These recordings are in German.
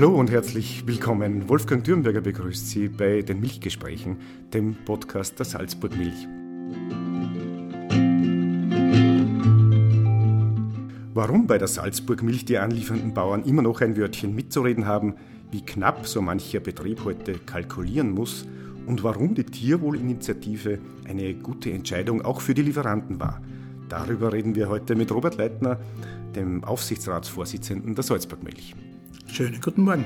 Hallo und herzlich willkommen. Wolfgang Dürnberger begrüßt Sie bei den Milchgesprächen, dem Podcast der Salzburg Milch. Warum bei der Salzburg Milch die anliefernden Bauern immer noch ein Wörtchen mitzureden haben, wie knapp so mancher Betrieb heute kalkulieren muss und warum die Tierwohlinitiative eine gute Entscheidung auch für die Lieferanten war. Darüber reden wir heute mit Robert Leitner, dem Aufsichtsratsvorsitzenden der Salzburg Milch. Schönen guten Morgen.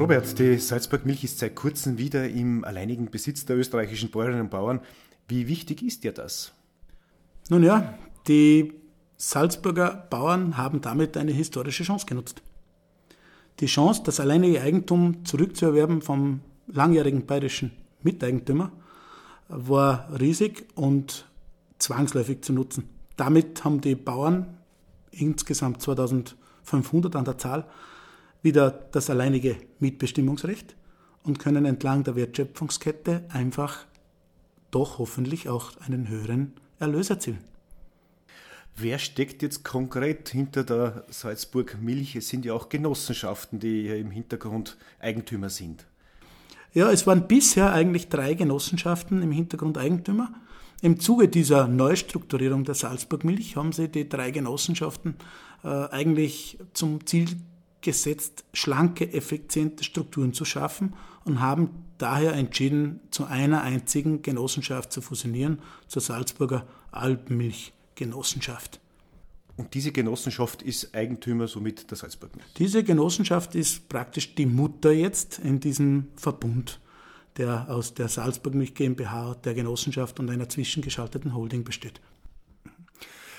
Robert, die Salzburg Milch ist seit kurzem wieder im alleinigen Besitz der österreichischen Bäuerinnen und Bauern. Wie wichtig ist dir das? Nun ja, die Salzburger Bauern haben damit eine historische Chance genutzt. Die Chance, das alleinige Eigentum zurückzuerwerben vom langjährigen bayerischen Miteigentümer, war riesig und zwangsläufig zu nutzen. Damit haben die Bauern insgesamt 2500 an der Zahl wieder das alleinige Mitbestimmungsrecht und können entlang der Wertschöpfungskette einfach doch hoffentlich auch einen höheren Erlös erzielen. Wer steckt jetzt konkret hinter der Salzburg Milch? Es sind ja auch Genossenschaften, die im Hintergrund Eigentümer sind. Ja, es waren bisher eigentlich drei Genossenschaften im Hintergrund Eigentümer. Im Zuge dieser Neustrukturierung der Salzburg Milch haben sie die drei Genossenschaften äh, eigentlich zum Ziel gesetzt, schlanke, effiziente Strukturen zu schaffen und haben daher entschieden, zu einer einzigen Genossenschaft zu fusionieren, zur Salzburger Alpenmilchgenossenschaft. Und diese Genossenschaft ist Eigentümer somit der Salzburg Milch? Diese Genossenschaft ist praktisch die Mutter jetzt in diesem Verbund der aus der Salzburg Milch GmbH, der Genossenschaft und einer zwischengeschalteten Holding besteht.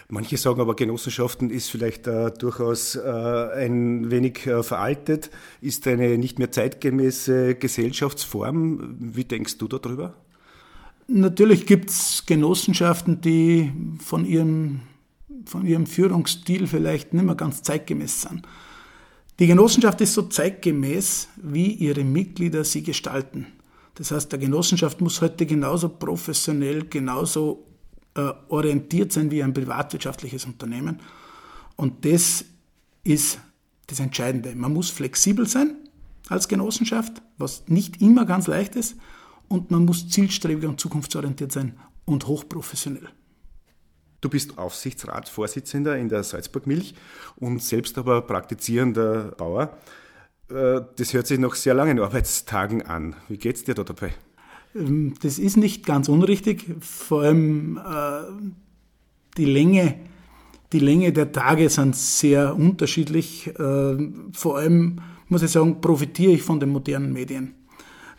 Manche sagen aber, Genossenschaften ist vielleicht äh, durchaus äh, ein wenig äh, veraltet, ist eine nicht mehr zeitgemäße Gesellschaftsform. Wie denkst du darüber? Natürlich gibt es Genossenschaften, die von ihrem, von ihrem Führungsstil vielleicht nicht mehr ganz zeitgemäß sind. Die Genossenschaft ist so zeitgemäß, wie ihre Mitglieder sie gestalten. Das heißt, der Genossenschaft muss heute genauso professionell, genauso äh, orientiert sein wie ein privatwirtschaftliches Unternehmen. Und das ist das Entscheidende. Man muss flexibel sein als Genossenschaft, was nicht immer ganz leicht ist. Und man muss zielstrebig und zukunftsorientiert sein und hochprofessionell. Du bist Aufsichtsratsvorsitzender in der Salzburg Milch und selbst aber praktizierender Bauer. Äh, das hört sich nach sehr langen Arbeitstagen an. Wie geht es dir da dabei? Ähm, das ist nicht ganz unrichtig. Vor allem äh, die Länge, die Länge der Tage sind sehr unterschiedlich. Äh, vor allem muss ich sagen, profitiere ich von den modernen Medien,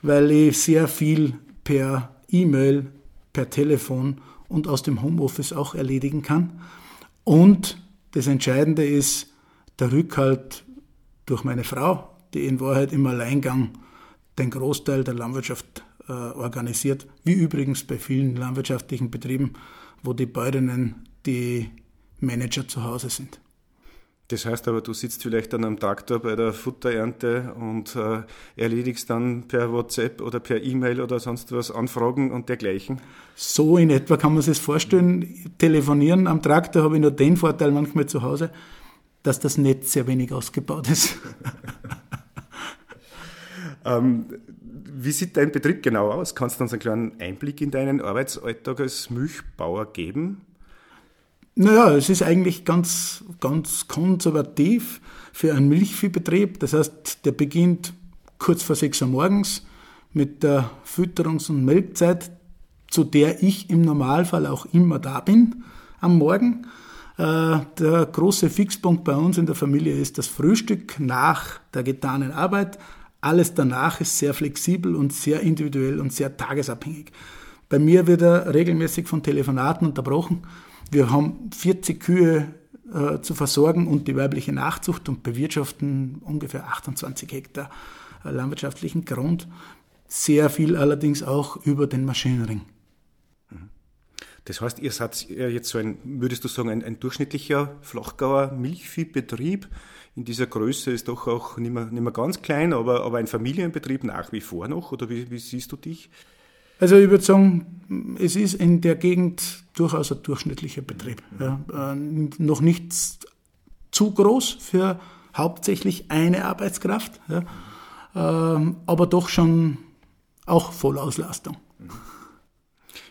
weil ich sehr viel per E-Mail, per Telefon und aus dem Homeoffice auch erledigen kann. Und das Entscheidende ist der Rückhalt durch meine Frau, die in Wahrheit im Alleingang den Großteil der Landwirtschaft äh, organisiert, wie übrigens bei vielen landwirtschaftlichen Betrieben, wo die Bäuerinnen die Manager zu Hause sind. Das heißt aber, du sitzt vielleicht an einem Traktor bei der Futterernte und äh, erledigst dann per WhatsApp oder per E-Mail oder sonst was Anfragen und dergleichen? So in etwa kann man sich das vorstellen. Telefonieren am Traktor habe ich nur den Vorteil manchmal zu Hause, dass das Netz sehr wenig ausgebaut ist. Ähm, wie sieht dein Betrieb genau aus? Kannst du uns einen kleinen Einblick in deinen Arbeitsalltag als Milchbauer geben? Naja, es ist eigentlich ganz, ganz konservativ für einen Milchviehbetrieb. Das heißt, der beginnt kurz vor 6 Uhr morgens mit der Fütterungs- und Melkzeit, zu der ich im Normalfall auch immer da bin am Morgen. Äh, der große Fixpunkt bei uns in der Familie ist das Frühstück nach der getanen Arbeit. Alles danach ist sehr flexibel und sehr individuell und sehr tagesabhängig. Bei mir wird er regelmäßig von Telefonaten unterbrochen. Wir haben 40 Kühe äh, zu versorgen und die weibliche Nachzucht und bewirtschaften ungefähr 28 Hektar äh, landwirtschaftlichen Grund. Sehr viel allerdings auch über den Maschinenring. Das heißt, ihr seid jetzt so ein, würdest du sagen, ein, ein durchschnittlicher Flachgauer Milchviehbetrieb. In dieser Größe ist doch auch nicht mehr, nicht mehr ganz klein, aber, aber ein Familienbetrieb nach wie vor noch, oder wie, wie siehst du dich? Also ich würde sagen, es ist in der Gegend durchaus ein durchschnittlicher Betrieb. Ja, äh, noch nicht zu groß für hauptsächlich eine Arbeitskraft, ja, äh, aber doch schon auch Vollauslastung.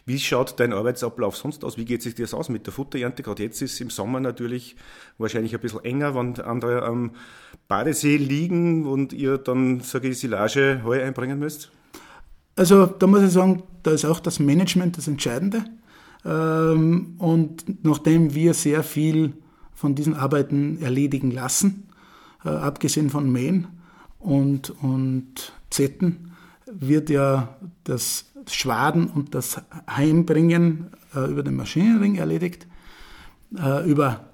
Wie schaut dein Arbeitsablauf sonst aus? Wie geht sich das aus mit der Futterernte? Gerade jetzt ist es im Sommer natürlich wahrscheinlich ein bisschen enger, wenn andere am Badesee liegen und ihr dann, sage ich, Silage Heu einbringen müsst. Also da muss ich sagen, da ist auch das Management das Entscheidende. Ähm, und nachdem wir sehr viel von diesen Arbeiten erledigen lassen, äh, abgesehen von Mähen und, und Zetten, wird ja das Schwaden und das Heimbringen äh, über den Maschinenring erledigt, äh, über,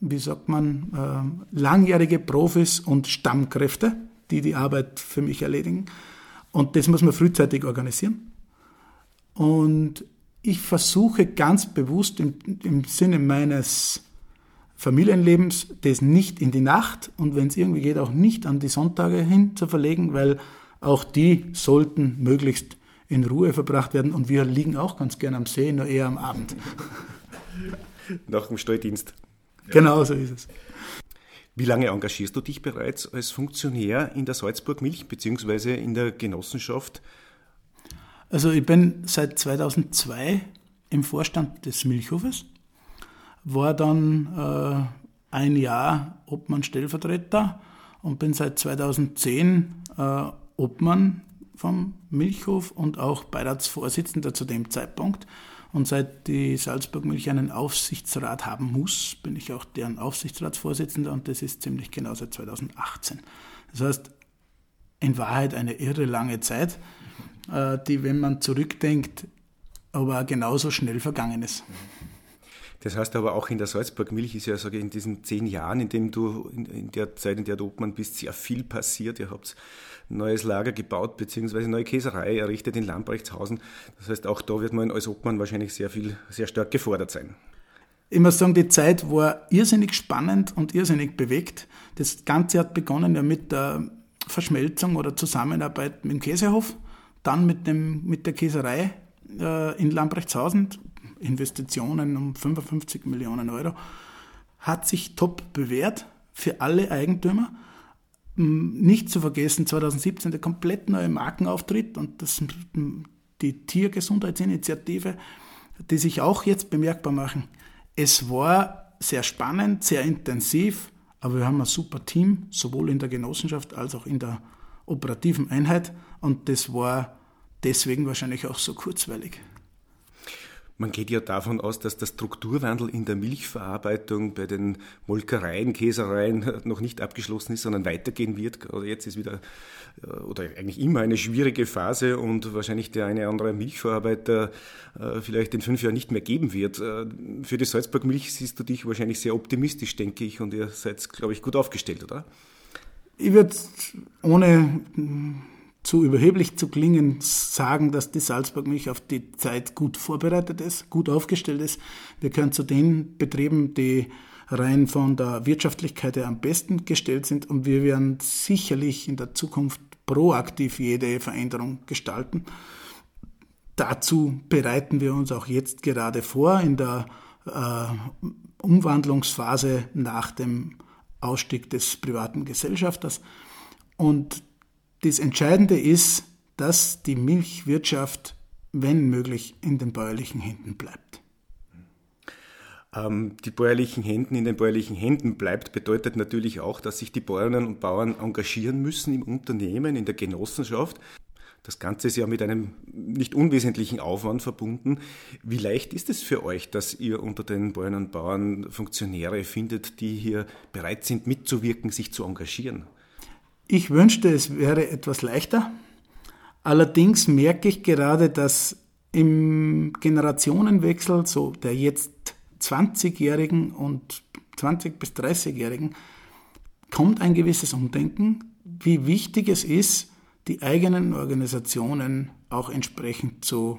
wie sagt man, langjährige Profis und Stammkräfte, die die Arbeit für mich erledigen. Und das muss man frühzeitig organisieren. Und ich versuche ganz bewusst im, im Sinne meines Familienlebens das nicht in die Nacht und wenn es irgendwie geht, auch nicht an die Sonntage hin zu verlegen, weil auch die sollten möglichst in Ruhe verbracht werden und wir liegen auch ganz gern am See, nur eher am Abend. Nach dem Stalldienst. Genau so ist es. Wie lange engagierst du dich bereits als Funktionär in der Salzburg Milch bzw. in der Genossenschaft? Also ich bin seit 2002 im Vorstand des Milchhofes, war dann äh, ein Jahr Obmann Stellvertreter und bin seit 2010 äh, Obmann vom Milchhof und auch Beiratsvorsitzender zu dem Zeitpunkt. Und seit die Salzburg Milch einen Aufsichtsrat haben muss, bin ich auch deren Aufsichtsratsvorsitzender und das ist ziemlich genau seit 2018. Das heißt, in Wahrheit eine irre lange Zeit, äh, die, wenn man zurückdenkt, aber genauso schnell vergangen ist. Das heißt aber auch in der Salzburg Milch ist ja sage ich, in diesen zehn Jahren, in dem du in, der Zeit, in der du Obmann bist, sehr viel passiert. Ihr habt neues Lager gebaut, beziehungsweise neue Käserei errichtet in Lambrechtshausen. Das heißt, auch da wird man als Obmann wahrscheinlich sehr viel, sehr stark gefordert sein. Ich muss sagen, die Zeit war irrsinnig spannend und irrsinnig bewegt. Das Ganze hat begonnen ja mit der Verschmelzung oder Zusammenarbeit mit dem Käsehof, dann mit, dem, mit der Käserei äh, in Lambrechtshausen, Investitionen um 55 Millionen Euro, hat sich top bewährt für alle Eigentümer. Nicht zu vergessen, 2017 der komplett neue Markenauftritt und das, die Tiergesundheitsinitiative, die sich auch jetzt bemerkbar machen. Es war sehr spannend, sehr intensiv, aber wir haben ein super Team, sowohl in der Genossenschaft als auch in der operativen Einheit und das war deswegen wahrscheinlich auch so kurzweilig. Man geht ja davon aus, dass der Strukturwandel in der Milchverarbeitung bei den Molkereien, Käsereien noch nicht abgeschlossen ist, sondern weitergehen wird. Gerade jetzt ist wieder äh, oder eigentlich immer eine schwierige Phase und wahrscheinlich der eine oder andere Milchverarbeiter äh, vielleicht in fünf Jahren nicht mehr geben wird. Äh, für die Salzburg Milch siehst du dich wahrscheinlich sehr optimistisch, denke ich, und ihr seid, glaube ich, gut aufgestellt, oder? Ich würde ohne zu überheblich zu klingen, sagen, dass die Salzburg Milch auf die Zeit gut vorbereitet ist, gut aufgestellt ist. Wir können zu den Betrieben, die rein von der Wirtschaftlichkeit her am besten gestellt sind und wir werden sicherlich in der Zukunft proaktiv jede Veränderung gestalten. Dazu bereiten wir uns auch jetzt gerade vor in der äh, Umwandlungsphase nach dem Ausstieg des privaten Gesellschafters. Und das Entscheidende ist, dass die Milchwirtschaft, wenn möglich, in den bäuerlichen Händen bleibt. Ähm, die bäuerlichen Händen in den bäuerlichen Händen bleibt, bedeutet natürlich auch, dass sich die Bäuerinnen und Bauern engagieren müssen im Unternehmen, in der Genossenschaft. Das Ganze ist ja mit einem nicht unwesentlichen Aufwand verbunden. Wie leicht ist es für euch, dass ihr unter den Bäuerinnen und Bauern Funktionäre findet, die hier bereit sind, mitzuwirken, sich zu engagieren? Ich wünschte, es wäre etwas leichter. Allerdings merke ich gerade, dass im Generationenwechsel, so der jetzt 20-Jährigen und 20- bis 30-Jährigen, kommt ein gewisses Umdenken, wie wichtig es ist, die eigenen Organisationen auch entsprechend zu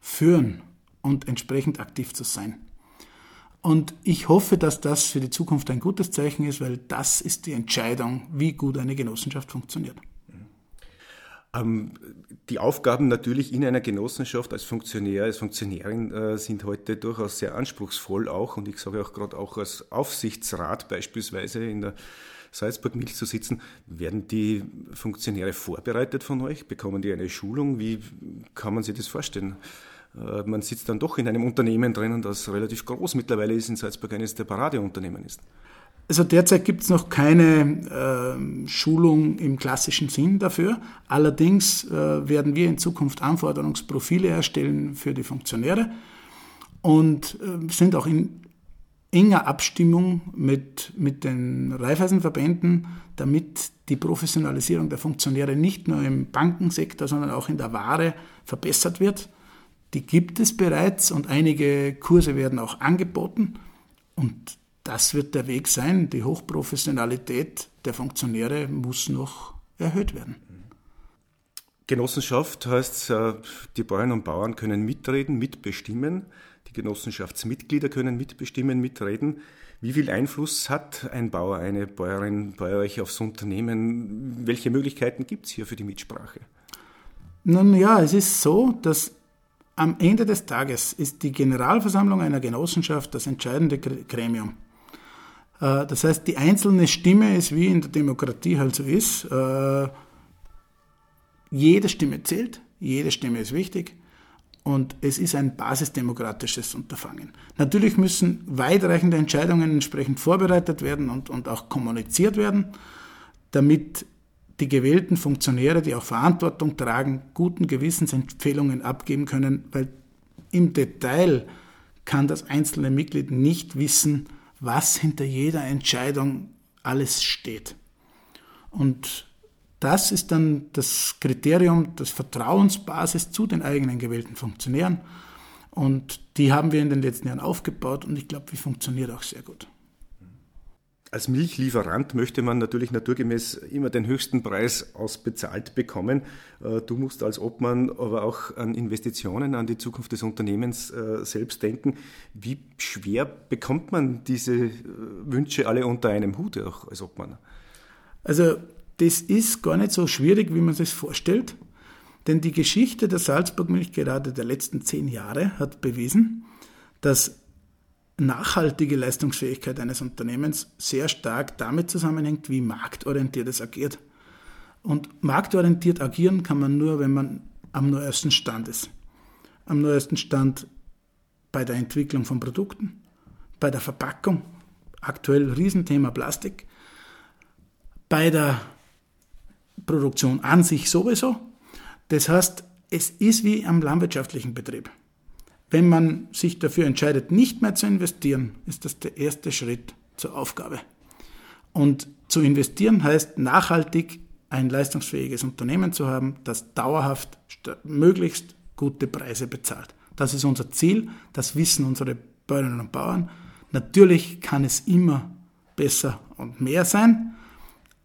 führen und entsprechend aktiv zu sein. Und ich hoffe, dass das für die Zukunft ein gutes Zeichen ist, weil das ist die Entscheidung, wie gut eine Genossenschaft funktioniert. Ähm, die Aufgaben natürlich in einer Genossenschaft als Funktionär, als Funktionärin äh, sind heute durchaus sehr anspruchsvoll auch und ich sage auch gerade auch als Aufsichtsrat beispielsweise in der Salzburg Milch zu sitzen. Werden die Funktionäre vorbereitet von euch? Bekommen die eine Schulung? Wie kann man sich das vorstellen? Äh, man sitzt dann doch in einem Unternehmen drinnen, das relativ groß mittlerweile ist, in Salzburg eines der Paradeunternehmen ist. Also derzeit gibt es noch keine äh, Schulung im klassischen Sinn dafür. Allerdings äh, werden wir in Zukunft Anforderungsprofile erstellen für die Funktionäre und äh, sind auch in enger Abstimmung mit, mit den Raiffeisenverbänden, damit die Professionalisierung der Funktionäre nicht nur im Bankensektor, sondern auch in der Ware verbessert wird. Die gibt es bereits und einige Kurse werden auch angeboten. Und das wird der Weg sein. Die Hochprofessionalität der Funktionäre muss noch erhöht werden. Genossenschaft heißt, äh, die Bäuerinnen und Bauern können mitreden, mitbestimmen. Die Genossenschaftsmitglieder können mitbestimmen, mitreden. Wie viel Einfluss hat ein Bauer, eine Bäuerin bei euch aufs Unternehmen? Welche Möglichkeiten gibt es hier für die Mitsprache? Nun ja, es ist so, dass am Ende des Tages ist die Generalversammlung einer Genossenschaft das entscheidende Gremium. Äh, das heißt, die einzelne Stimme ist, wie in der Demokratie halt so ist, äh, jede Stimme zählt, jede Stimme ist wichtig und es ist ein basisdemokratisches Unterfangen. Natürlich müssen weitreichende Entscheidungen entsprechend vorbereitet werden und, und auch kommuniziert werden, damit die gewählten Funktionäre, die auch Verantwortung tragen, guten Gewissensempfehlungen abgeben können, weil im Detail kann das einzelne Mitglied nicht wissen, was hinter jeder Entscheidung alles steht. Und das ist dann das Kriterium, das Vertrauensbasis zu den eigenen gewählten Funktionären. Und die haben wir in den letzten Jahren aufgebaut und ich glaube, die funktioniert auch sehr gut. Als Milchlieferant möchte man natürlich naturgemäß immer den höchsten Preis ausbezahlt bekommen. Äh, du musst als Obmann aber auch an Investitionen, an die Zukunft des Unternehmens äh, selbst denken. Wie schwer bekommt man diese äh, Wünsche alle unter einem Hut auch als Obmann? Also das ist gar nicht so schwierig, wie man sich vorstellt. Denn die Geschichte der Salzburg-Milch gerade der letzten zehn Jahre hat bewiesen, dass nachhaltige Leistungsfähigkeit eines Unternehmens sehr stark damit zusammenhängt, wie marktorientiert es agiert. Und marktorientiert agieren kann man nur, wenn man am neuesten Stand ist. Am neuesten Stand bei der Entwicklung von Produkten, bei der Verpackung, aktuell Riesenthema Plastik, bei der Produktion an sich sowieso. Das heißt, es ist wie am landwirtschaftlichen Betrieb. Wenn man sich dafür entscheidet, nicht mehr zu investieren, ist das der erste Schritt zur Aufgabe. Und zu investieren heißt nachhaltig ein leistungsfähiges Unternehmen zu haben, das dauerhaft möglichst gute Preise bezahlt. Das ist unser Ziel, das wissen unsere Bäuerinnen und Bauern. Natürlich kann es immer besser und mehr sein,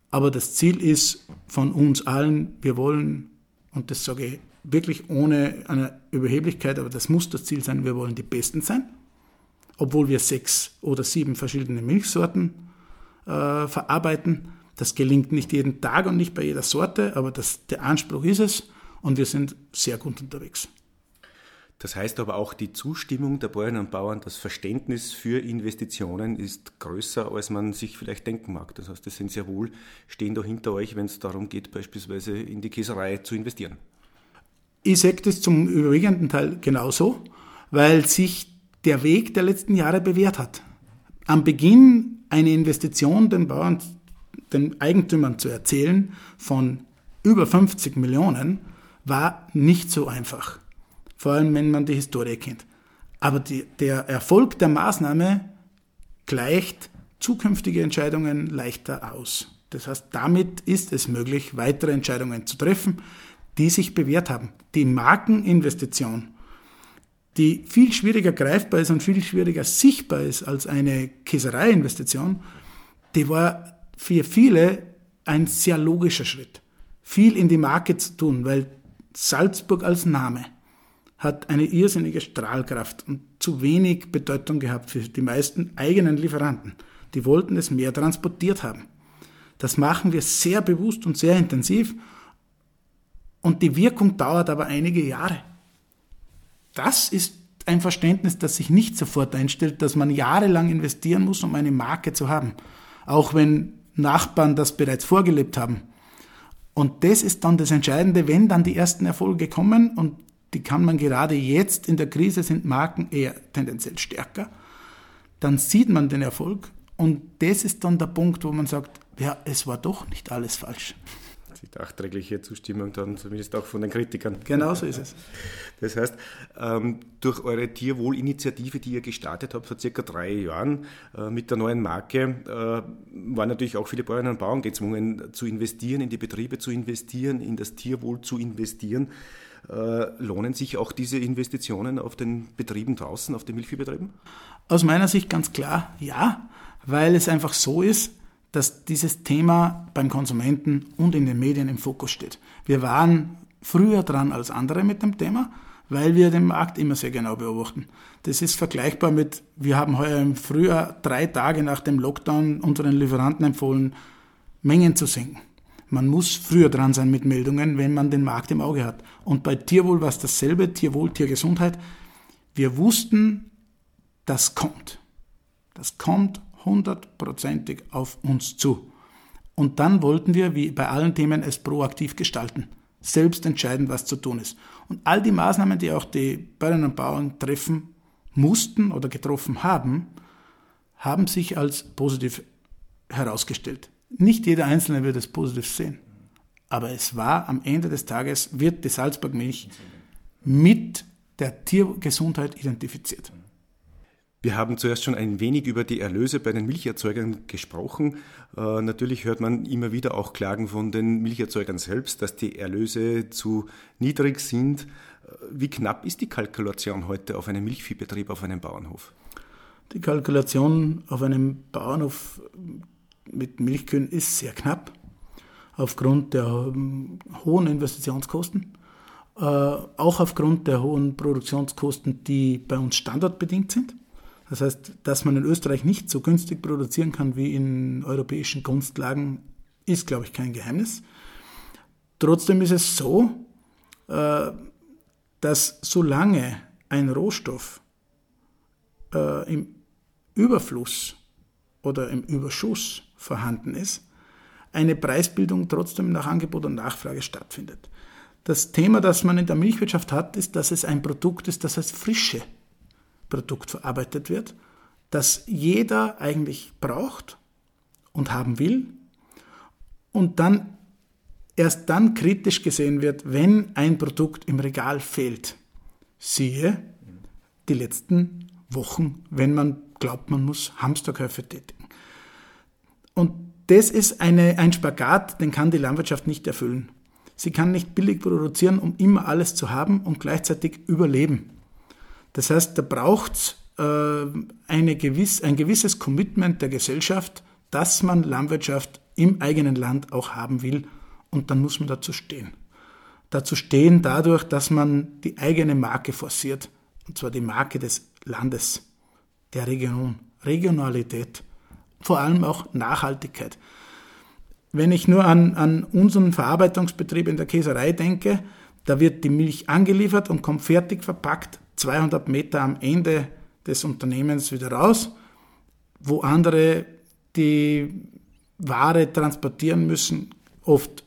aber das Ziel ist von uns allen, wir wollen, und das sage ich wirklich ohne eine Überheblichkeit, aber das muss das Ziel sein, wir wollen die Besten sein, obwohl wir sechs oder sieben verschiedene Milchsorten äh, verarbeiten. Das gelingt nicht jeden Tag und nicht bei jeder Sorte, aber das, der Anspruch ist es und wir sind sehr gut unterwegs. Das heißt aber auch, die Zustimmung der Bäuerinnen und Bauern, das Verständnis für Investitionen ist größer, als man sich vielleicht denken mag. Das heißt, das sind sehr wohl, stehen da hinter euch, wenn es darum geht, beispielsweise in die Käserei zu investieren. Ich sehe das zum überwiegenden Teil genauso, weil sich der Weg der letzten Jahre bewährt hat. Am Beginn eine Investition den Bauern, den Eigentümern zu erzählen von über 50 Millionen war nicht so einfach. Vor allem, wenn man die Historie kennt. Aber die, der Erfolg der Maßnahme gleicht zukünftige Entscheidungen leichter aus. Das heißt, damit ist es möglich, weitere Entscheidungen zu treffen, die sich bewährt haben. Die Markeninvestition, die viel schwieriger greifbar ist und viel schwieriger sichtbar ist als eine Käsereiinvestition, die war für viele ein sehr logischer Schritt. Viel in die Marke zu tun, weil Salzburg als Name hat eine irrsinnige Strahlkraft und zu wenig Bedeutung gehabt für die meisten eigenen Lieferanten. Die wollten es mehr transportiert haben. Das machen wir sehr bewusst und sehr intensiv Und die Wirkung dauert aber einige Jahre. Das ist ein Verständnis, das sich nicht sofort einstellt, dass man jahrelang investieren muss, um eine Marke zu haben. Auch wenn Nachbarn das bereits vorgelebt haben. Und das ist dann das Entscheidende, wenn dann die ersten Erfolge kommen und die kann man gerade jetzt in der Krise sind Marken eher tendenziell stärker, dann sieht man den Erfolg und das ist dann der Punkt, wo man sagt, ja, es war doch nicht alles falsch nachträgliche Zustimmung dann zumindest auch von den Kritikern. Genau so ist es. Das heißt, ähm, durch eure Tierwohlinitiative, die ihr gestartet habt vor circa drei Jahren äh, mit der neuen Marke, äh, waren natürlich auch viele Bäuerinnen und Bauern gezwungen zu investieren, in die Betriebe zu investieren, in das Tierwohl zu investieren. Äh, lohnen sich auch diese Investitionen auf den Betrieben draußen, auf den Milchviehbetrieben? Aus meiner Sicht ganz klar ja, weil es einfach so ist, dass dieses Thema beim Konsumenten und in den Medien im Fokus steht. Wir waren früher dran als andere mit dem Thema, weil wir den Markt immer sehr genau beobachten. Das ist vergleichbar mit, wir haben heuer im Frühjahr drei Tage nach dem Lockdown unseren Lieferanten empfohlen, Mengen zu senken. Man muss früher dran sein mit Meldungen, wenn man den Markt im Auge hat. Und bei Tierwohl war es dasselbe, Tierwohl, Tiergesundheit. Wir wussten, das kommt. Das kommt hundertprozentig auf uns zu. Und dann wollten wir, wie bei allen Themen, es proaktiv gestalten, selbst entscheiden, was zu tun ist. Und all die Maßnahmen, die auch die Bäuerinnen und Bauern treffen mussten oder getroffen haben, haben sich als positiv herausgestellt. Nicht jeder Einzelne wird es positiv sehen. Aber es war am Ende des Tages, wird die Salzburg-Milch mit der Tiergesundheit identifiziert. Wir haben zuerst schon ein wenig über die Erlöse bei den Milcherzeugern gesprochen. Äh, natürlich hört man immer wieder auch Klagen von den Milcherzeugern selbst, dass die Erlöse zu niedrig sind. Äh, wie knapp ist die Kalkulation heute auf einem Milchviehbetrieb, auf einem Bauernhof? Die Kalkulation auf einem Bauernhof mit Milchkühen ist sehr knapp, aufgrund der ähm, hohen Investitionskosten, äh, auch aufgrund der hohen Produktionskosten, die bei uns standardbedingt sind. Das heißt, dass man in Österreich nicht so günstig produzieren kann wie in europäischen Kunstlagen, ist, glaube ich, kein Geheimnis. Trotzdem ist es so, äh, dass solange ein Rohstoff äh, im Überfluss oder im Überschuss vorhanden ist, eine Preisbildung trotzdem nach Angebot und Nachfrage stattfindet. Das Thema, das man in der Milchwirtschaft hat, ist, dass es ein Produkt ist, das als Frische Produkt verarbeitet wird, das jeder eigentlich braucht und haben will und dann erst dann kritisch gesehen wird, wenn ein Produkt im Regal fehlt. Siehe die letzten Wochen, wenn man glaubt, man muss Hamsterkäufe tätigen. Und das ist eine, ein Spagat, den kann die Landwirtschaft nicht erfüllen. Sie kann nicht billig produzieren, um immer alles zu haben und gleichzeitig überleben. Das heißt, da braucht es äh, gewiss, ein gewisses Commitment der Gesellschaft, dass man Landwirtschaft im eigenen Land auch haben will. Und dann muss man dazu stehen. Dazu stehen dadurch, dass man die eigene Marke forciert, und zwar die Marke des Landes, der Region, Regionalität, vor allem auch Nachhaltigkeit. Wenn ich nur an, an unseren Verarbeitungsbetrieb in der Käserei denke, da wird die Milch angeliefert und kommt fertig verpackt 200 Meter am Ende des Unternehmens wieder raus, wo andere die Ware transportieren müssen, oft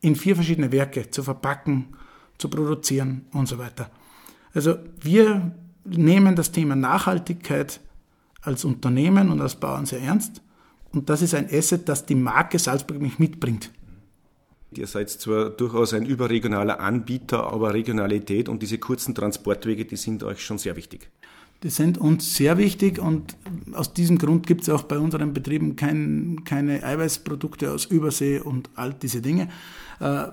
in vier verschiedene Werke zu verpacken, zu produzieren und so weiter. Also wir nehmen das Thema Nachhaltigkeit als Unternehmen und als Bauern sehr ernst und das ist ein Asset, das die Marke Salzburg mich mitbringt. Ihr seid zwar durchaus ein überregionaler Anbieter, aber Regionalität und diese kurzen Transportwege, die sind euch schon sehr wichtig. Die sind uns sehr wichtig und aus diesem Grund gibt es auch bei unseren Betrieben kein, keine Eiweißprodukte aus Übersee und all diese Dinge. Äh,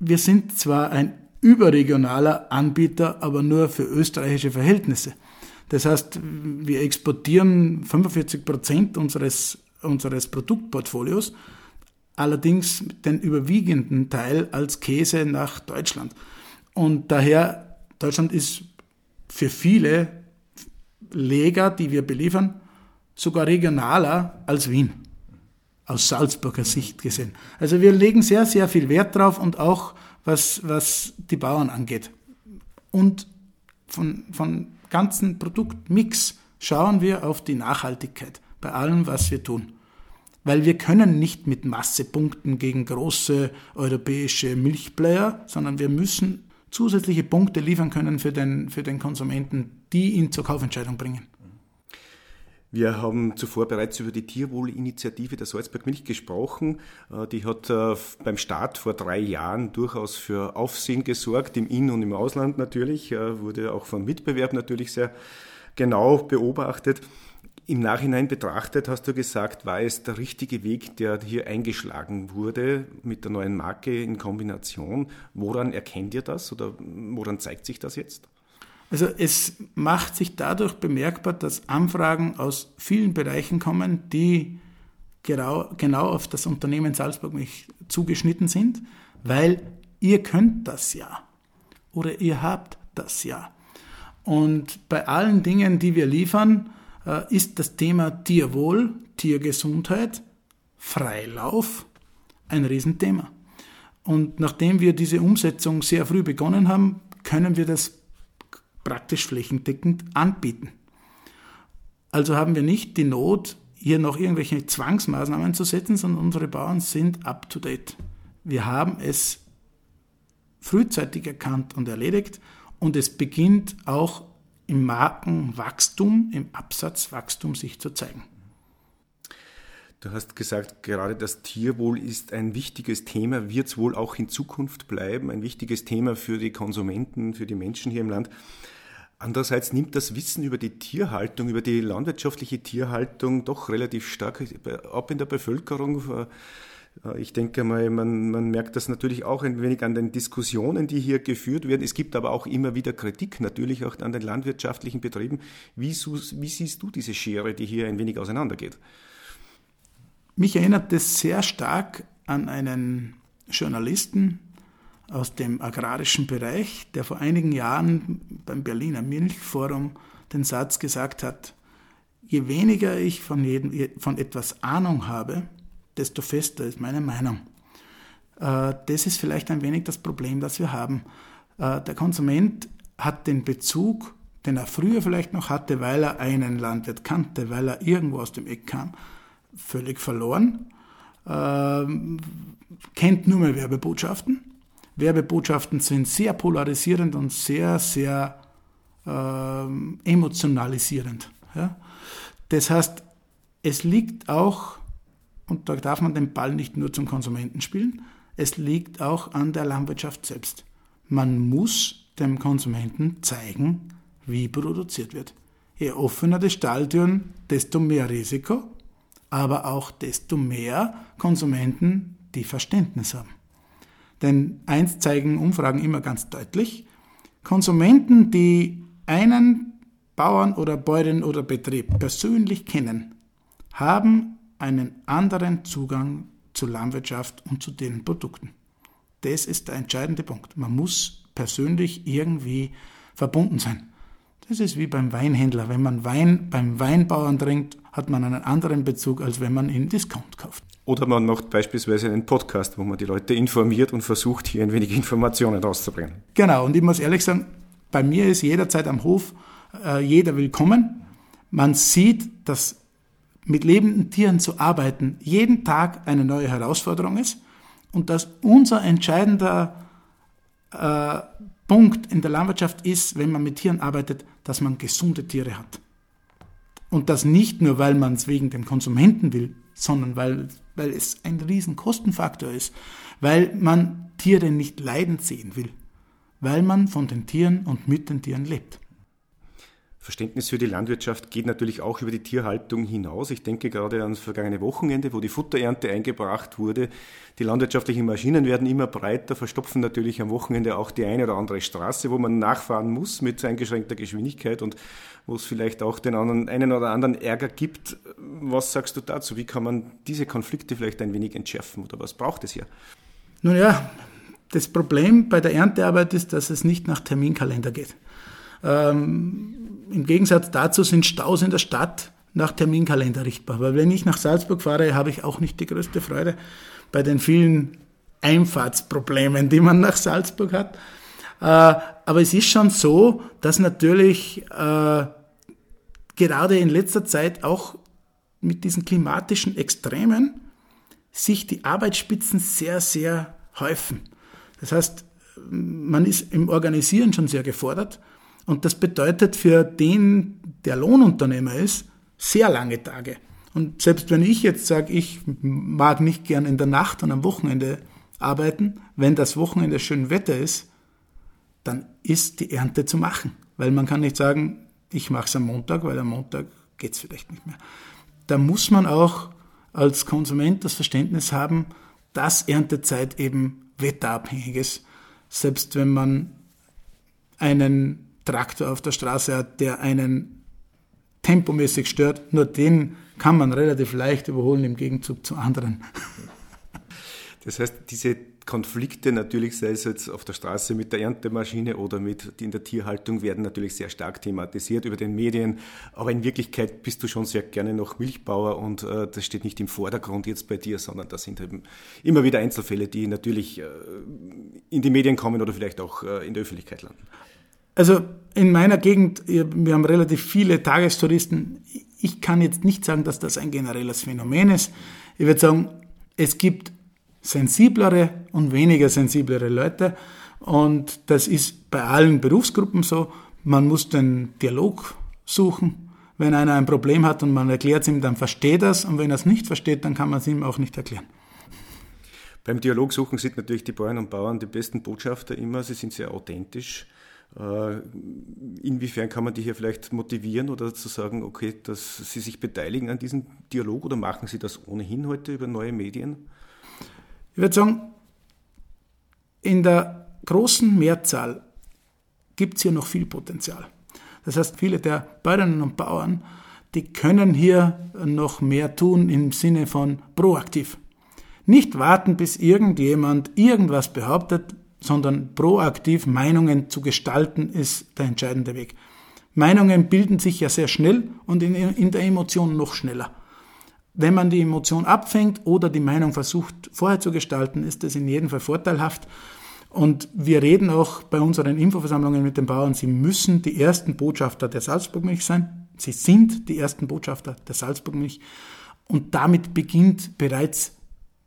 wir sind zwar ein überregionaler Anbieter, aber nur für österreichische Verhältnisse. Das heißt, wir exportieren 45 Prozent unseres, unseres Produktportfolios allerdings den überwiegenden Teil als Käse nach Deutschland. Und daher, Deutschland ist für viele Leger, die wir beliefern, sogar regionaler als Wien, aus Salzburger Sicht gesehen. Also wir legen sehr, sehr viel Wert drauf und auch was, was die Bauern angeht. Und von, von ganzen Produktmix schauen wir auf die Nachhaltigkeit bei allem, was wir tun. Weil wir können nicht mit Masse punkten gegen große europäische Milchplayer, sondern wir müssen zusätzliche Punkte liefern können für den, für den Konsumenten, die ihn zur Kaufentscheidung bringen. Wir haben zuvor bereits über die Tierwohlinitiative der Salzburg Milch gesprochen. Äh, die hat äh, beim Start vor drei Jahren durchaus für Aufsehen gesorgt, im In- und im Ausland natürlich, äh, wurde auch vom Mitbewerb natürlich sehr genau beobachtet. Im Nachhinein betrachtet hast du gesagt, war es der richtige Weg, der hier eingeschlagen wurde mit der neuen Marke in Kombination. Woran erkennt ihr das oder woran zeigt sich das jetzt? Also es macht sich dadurch bemerkbar, dass Anfragen aus vielen Bereichen kommen, die genau, genau auf das Unternehmen Salzburg mich zugeschnitten sind, weil ihr könnt das ja oder ihr habt das ja. Und bei allen Dingen, die wir liefern, ist das Thema Tierwohl, Tiergesundheit, Freilauf ein Riesenthema. Und nachdem wir diese Umsetzung sehr früh begonnen haben, können wir das praktisch flächendeckend anbieten. Also haben wir nicht die Not, hier noch irgendwelche Zwangsmaßnahmen zu setzen, sondern unsere Bauern sind up-to-date. Wir haben es frühzeitig erkannt und erledigt und es beginnt auch im Markenwachstum, im Absatzwachstum sich zu zeigen. Du hast gesagt, gerade das Tierwohl ist ein wichtiges Thema, wird es wohl auch in Zukunft bleiben, ein wichtiges Thema für die Konsumenten, für die Menschen hier im Land. Andererseits nimmt das Wissen über die Tierhaltung, über die landwirtschaftliche Tierhaltung doch relativ stark ab in der Bevölkerung. Ich denke mal, man, man merkt das natürlich auch ein wenig an den Diskussionen, die hier geführt werden. Es gibt aber auch immer wieder Kritik, natürlich auch an den landwirtschaftlichen Betrieben. Wie, wie siehst du diese Schere, die hier ein wenig auseinandergeht? Mich erinnert das sehr stark an einen Journalisten aus dem agrarischen Bereich, der vor einigen Jahren beim Berliner Milchforum den Satz gesagt hat, je weniger ich von, jedem, von etwas Ahnung habe, desto fester ist meine Meinung. Äh, das ist vielleicht ein wenig das Problem, das wir haben. Äh, der Konsument hat den Bezug, den er früher vielleicht noch hatte, weil er einen Landwirt kannte, weil er irgendwo aus dem Eck kam, völlig verloren, ähm, kennt nur mehr Werbebotschaften. Werbebotschaften sind sehr polarisierend und sehr, sehr ähm, emotionalisierend. Ja? Das heißt, es liegt auch, und da darf man den Ball nicht nur zum Konsumenten spielen, es liegt auch an der Landwirtschaft selbst. Man muss dem Konsumenten zeigen, wie produziert wird. Je offener die Stalltüren, desto mehr Risiko aber auch desto mehr Konsumenten, die Verständnis haben. Denn eins zeigen Umfragen immer ganz deutlich, Konsumenten, die einen Bauern oder Bäuerin oder Betrieb persönlich kennen, haben einen anderen Zugang zur Landwirtschaft und zu den Produkten. Das ist der entscheidende Punkt. Man muss persönlich irgendwie verbunden sein. Das ist wie beim Weinhändler. Wenn man Wein beim Weinbauern trinkt, hat man einen anderen Bezug, als wenn man ihn Discount kauft. Oder man macht beispielsweise einen Podcast, wo man die Leute informiert und versucht, hier ein wenig Informationen rauszubringen. Genau, und ich muss ehrlich sagen, bei mir ist jederzeit am Hof äh, jeder willkommen. Man sieht, dass mit lebenden Tieren zu arbeiten jeden Tag eine neue Herausforderung ist und dass unser entscheidender äh, Punkt in der Landwirtschaft ist, wenn man mit Tieren arbeitet, dass man gesunde Tiere hat. Und das nicht nur, weil man es wegen dem Konsumenten will, sondern weil, weil es ein riesen Kostenfaktor ist, weil man Tiere nicht leiden sehen will, weil man von den Tieren und mit den Tieren lebt. Verständnis für die Landwirtschaft geht natürlich auch über die Tierhaltung hinaus. Ich denke gerade ans vergangene Wochenende, wo die Futterernte eingebracht wurde. Die landwirtschaftlichen Maschinen werden immer breiter, verstopfen natürlich am Wochenende auch die eine oder andere Straße, wo man nachfahren muss mit eingeschränkter Geschwindigkeit und wo es vielleicht auch den anderen, einen oder anderen Ärger gibt. Was sagst du dazu? Wie kann man diese Konflikte vielleicht ein wenig entschärfen oder was braucht es hier? Nun ja, das Problem bei der Erntearbeit ist, dass es nicht nach Terminkalender geht. Ähm, Im Gegensatz dazu sind Staus in der Stadt nach Terminkalender richtbar. Weil wenn ich nach Salzburg fahre, habe ich auch nicht die größte Freude bei den vielen Einfahrtsproblemen, die man nach Salzburg hat. Äh, aber es ist schon so, dass natürlich äh, gerade in letzter Zeit auch mit diesen klimatischen Extremen sich die Arbeitsspitzen sehr, sehr häufen. Das heißt, man ist im Organisieren schon sehr gefordert und das bedeutet für den, der Lohnunternehmer ist, sehr lange Tage. Und selbst wenn ich jetzt sage, ich mag nicht gern in der Nacht und am Wochenende arbeiten, wenn das Wochenende schön Wetter ist, dann ist die Ernte zu machen. Weil man kann nicht sagen, ich mache es am Montag, weil am Montag geht es vielleicht nicht mehr. Da muss man auch als Konsument das Verständnis haben, dass Erntezeit eben wetterabhängig ist. Selbst wenn man einen Traktor auf der Straße hat, der einen tempomäßig stört, nur den kann man relativ leicht überholen im Gegenzug zu anderen. Das heißt, diese Konflikte natürlich, sei es jetzt auf der Straße mit der Erntemaschine oder mit in der Tierhaltung, werden natürlich sehr stark thematisiert über den Medien. Aber in Wirklichkeit bist du schon sehr gerne noch Milchbauer und äh, das steht nicht im Vordergrund jetzt bei dir, sondern das sind eben immer wieder Einzelfälle, die natürlich äh, in die Medien kommen oder vielleicht auch äh, in der Öffentlichkeit landen. Also in meiner Gegend, wir haben relativ viele Tagestouristen. Ich kann jetzt nicht sagen, dass das ein generelles Phänomen ist. Ich würde sagen, es gibt sensiblere und weniger sensiblere Leute. Und das ist bei allen Berufsgruppen so. Man muss den Dialog suchen. Wenn einer ein Problem hat und man erklärt es ihm, dann versteht er es. Und wenn er es nicht versteht, dann kann man es ihm auch nicht erklären. Beim Dialog suchen sind natürlich die Bauern und Bauern die besten Botschafter immer. Sie sind sehr authentisch. Äh, inwiefern kann man die hier vielleicht motivieren oder zu sagen, okay, dass sie sich beteiligen an diesem Dialog oder machen sie das ohnehin heute über neue Medien? Ich würde sagen, in der großen Mehrzahl gibt es hier noch viel Potenzial. Das heißt, viele der Bäuerinnen und Bauern, die können hier noch mehr tun im Sinne von proaktiv. Nicht warten, bis irgendjemand irgendwas behauptet, sondern proaktiv Meinungen zu gestalten, ist der entscheidende Weg. Meinungen bilden sich ja sehr schnell und in, in der Emotion noch schneller. Wenn man die Emotion abfängt oder die Meinung versucht vorher zu gestalten, ist das in jedem Fall vorteilhaft. Und wir reden auch bei unseren Infoversammlungen mit den Bauern, sie müssen die ersten Botschafter der Salzburgmilch sein. Sie sind die ersten Botschafter der Salzburgmilch. Und damit beginnt bereits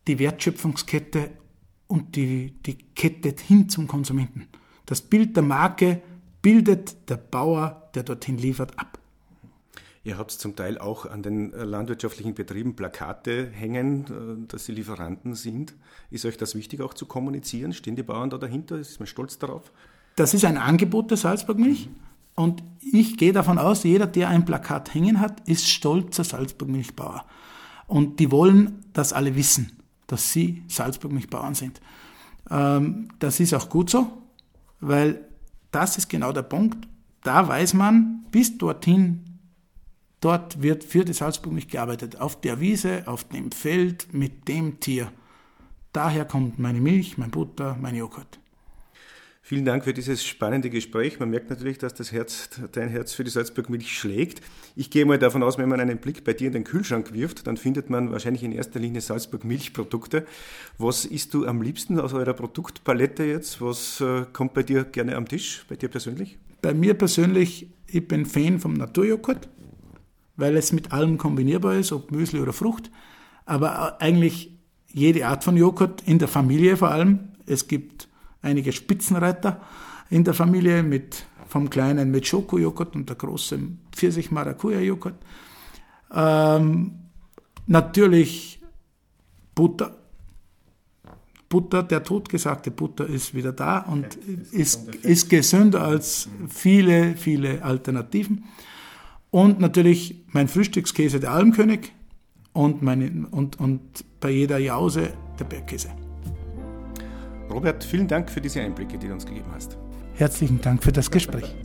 die Wertschöpfungskette und die, die Kette hin zum Konsumenten. Das Bild der Marke bildet der Bauer, der dorthin liefert, ab. Ihr habt zum Teil auch an den äh, landwirtschaftlichen Betrieben Plakate hängen, äh, dass sie Lieferanten sind. Ist euch das wichtig auch zu kommunizieren? Stehen die Bauern da dahinter? Ist man stolz darauf? Das ist ein Angebot der Salzburgmilch. Mhm. Und ich gehe davon aus, jeder, der ein Plakat hängen hat, ist stolzer Salzburgmilchbauer. Und die wollen, dass alle wissen, dass sie Salzburgmilchbauern sind. Ähm, das ist auch gut so, weil das ist genau der Punkt. Da weiß man, bis dorthin Dort wird für die Salzburg gearbeitet. Auf der Wiese, auf dem Feld, mit dem Tier. Daher kommt meine Milch, mein Butter, mein Joghurt. Vielen Dank für dieses spannende Gespräch. Man merkt natürlich, dass das Herz, dein Herz für die Salzburg-Milch schlägt. Ich gehe mal davon aus, wenn man einen Blick bei dir in den Kühlschrank wirft, dann findet man wahrscheinlich in erster Linie Salzburg-Milchprodukte. Was isst du am liebsten aus eurer Produktpalette jetzt? Was äh, kommt bei dir gerne am Tisch, bei dir persönlich? Bei mir persönlich, ich bin Fan vom Naturjoghurt weil es mit allem kombinierbar ist, ob Müsli oder Frucht. Aber eigentlich jede Art von Joghurt, in der Familie vor allem. Es gibt einige Spitzenreiter in der Familie mit vom kleinen mit Schokojoghurt und der großen Pfirsich-Maracuja-Joghurt. Ähm, natürlich Butter. Butter, der totgesagte Butter ist wieder da und ist, ist gesünder als viele, viele Alternativen. Und natürlich mein Frühstückskäse, der Almkönig. Und, meine, und, und bei jeder Jause der Bergkäse. Robert, vielen Dank für diese Einblicke, die du uns gegeben hast. Herzlichen Dank für das Gespräch.